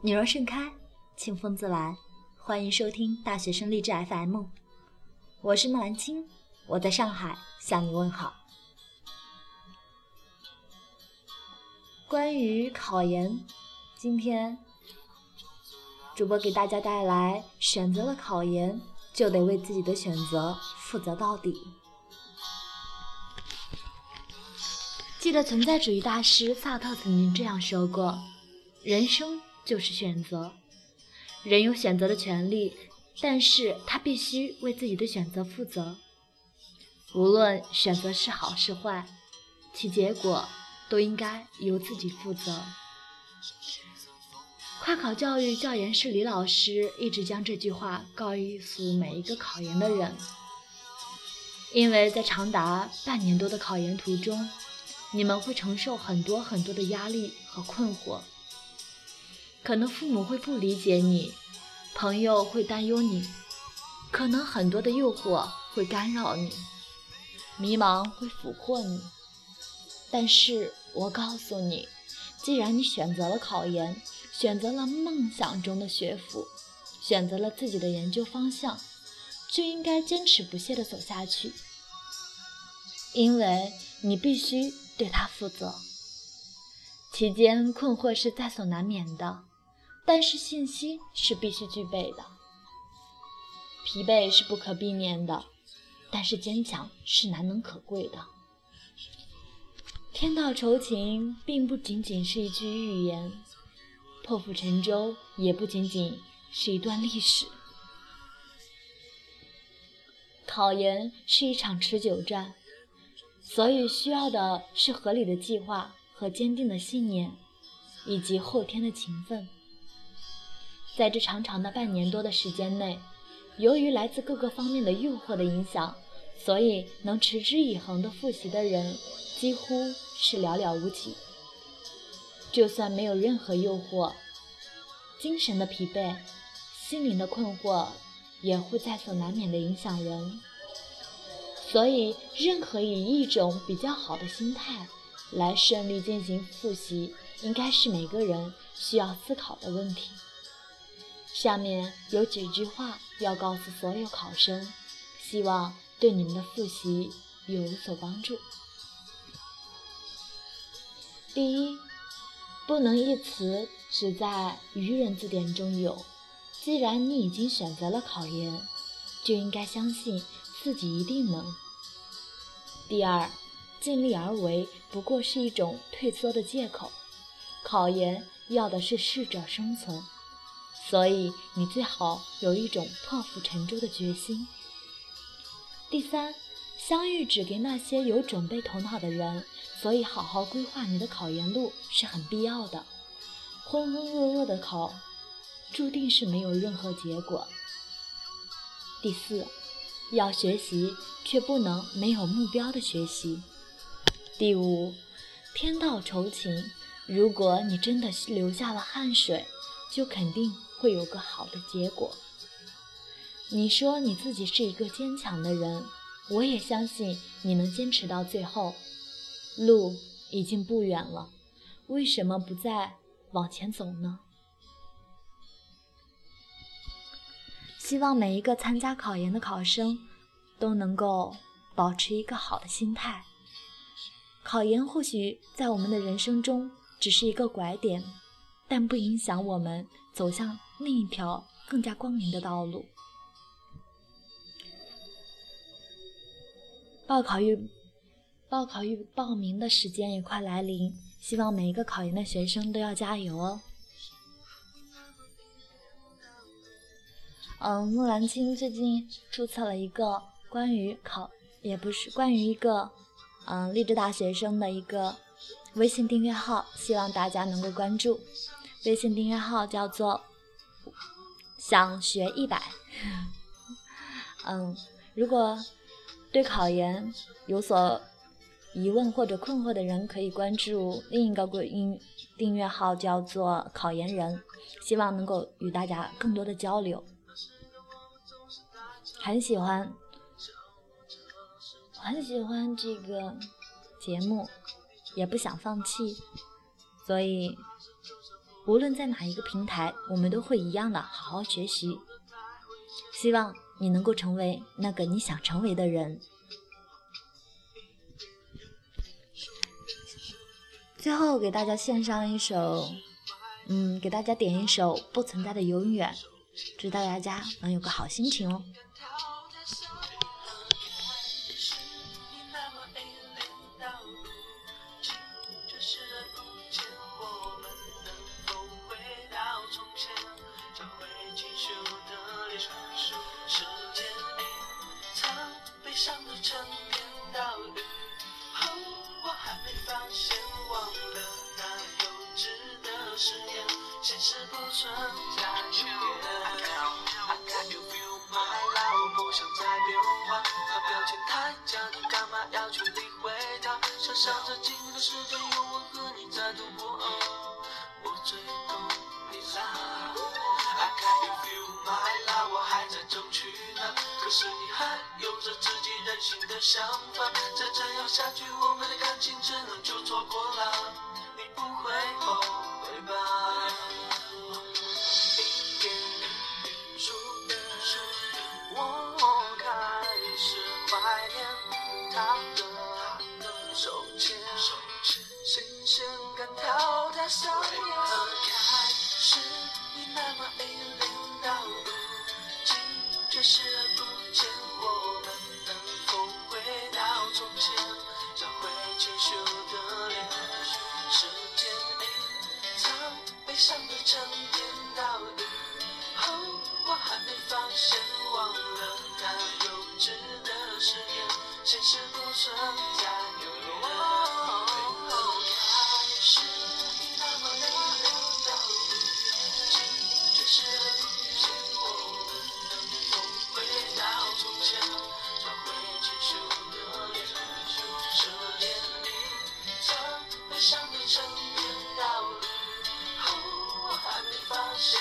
你若盛开，清风自来。欢迎收听大学生励志 FM，我是木兰青，我在上海向你问好。关于考研，今天主播给大家带来：选择了考研，就得为自己的选择负责到底。记得存在主义大师萨特曾经这样说过：“人生就是选择，人有选择的权利，但是他必须为自己的选择负责。无论选择是好是坏，其结果。”都应该由自己负责。跨考教育教研室李老师一直将这句话告诉每一个考研的人，因为在长达半年多的考研途中，你们会承受很多很多的压力和困惑。可能父母会不理解你，朋友会担忧你，可能很多的诱惑会干扰你，迷茫会俘获你。但是我告诉你，既然你选择了考研，选择了梦想中的学府，选择了自己的研究方向，就应该坚持不懈地走下去，因为你必须对它负责。期间困惑是在所难免的，但是信心是必须具备的。疲惫是不可避免的，但是坚强是难能可贵的。天道酬勤，并不仅仅是一句寓言；破釜沉舟，也不仅仅是一段历史。考研是一场持久战，所以需要的是合理的计划和坚定的信念，以及后天的勤奋。在这长长的半年多的时间内，由于来自各个方面的诱惑的影响，所以能持之以恒的复习的人。几乎是寥寥无几。就算没有任何诱惑，精神的疲惫、心灵的困惑也会在所难免的影响人。所以，任何以一种比较好的心态来顺利进行复习，应该是每个人需要思考的问题。下面有几句话要告诉所有考生，希望对你们的复习有所帮助。第一，不能一词只在愚人字典中有。既然你已经选择了考研，就应该相信自己一定能。第二，尽力而为不过是一种退缩的借口。考研要的是适者生存，所以你最好有一种破釜沉舟的决心。第三。相遇只给那些有准备头脑的人，所以好好规划你的考研路是很必要的。浑浑噩噩的考，注定是没有任何结果。第四，要学习，却不能没有目标的学习。第五，天道酬勤，如果你真的流下了汗水，就肯定会有个好的结果。你说你自己是一个坚强的人。我也相信你能坚持到最后，路已经不远了，为什么不再往前走呢？希望每一个参加考研的考生都能够保持一个好的心态。考研或许在我们的人生中只是一个拐点，但不影响我们走向另一条更加光明的道路。报考预报考预报名的时间也快来临，希望每一个考研的学生都要加油哦。嗯，木兰青最近注册了一个关于考，也不是关于一个嗯励志大学生的一个微信订阅号，希望大家能够关注。微信订阅号叫做“想学一百”。嗯，如果。对考研有所疑问或者困惑的人，可以关注另一个贵音订阅号，叫做“考研人”，希望能够与大家更多的交流。很喜欢，很喜欢这个节目，也不想放弃，所以无论在哪一个平台，我们都会一样的好好学习。希望你能够成为那个你想成为的人。最后给大家献上一首，嗯，给大家点一首《不存在的永远》，祝大家能有个好心情哦。沉淀倒映后我还没发现忘了那幼稚的誓言现实不存在永远 i can't you feel my love 不想再变化她表情太假你干嘛要去理会它想象着今天的事就有我和你在度过哦我最懂你啦 i can't you feel my love 我还在争取呢可是你还有着自己任性的想法。再这样下去，我们的感情只能就错过了，你不会后悔吧？一点一滴我开始怀念他的。手牵，新鲜感跳在上演。先忘了那幼稚的誓言，现实不存在。有了我，开始你那么撩人。到如今，却是和见。我们从回到从前，找回的那年初初的年龄，的成年道路。我还没发现。